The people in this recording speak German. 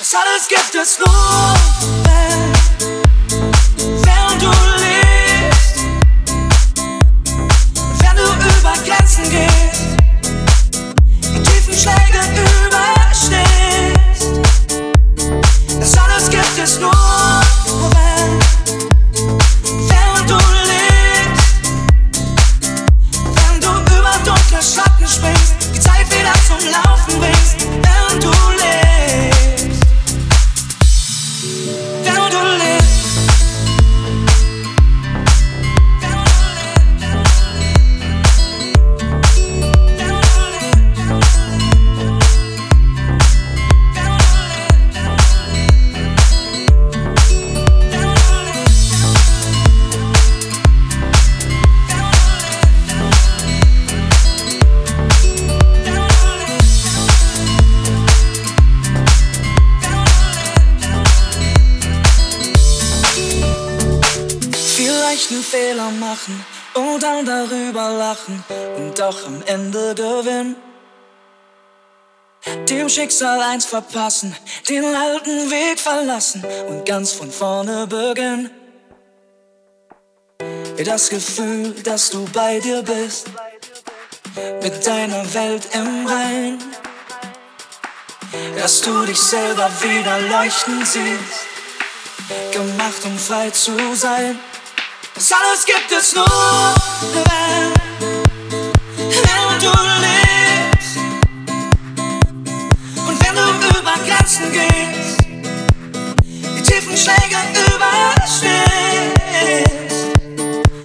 Let's get this love. Vielleicht einen Fehler machen und dann darüber lachen und doch am Ende gewinnen. Dem Schicksal eins verpassen, den alten Weg verlassen und ganz von vorne beginnen. Das Gefühl, dass du bei dir bist, mit deiner Welt im Rein, dass du dich selber wieder leuchten siehst, gemacht um frei zu sein. Salos gibt es nur,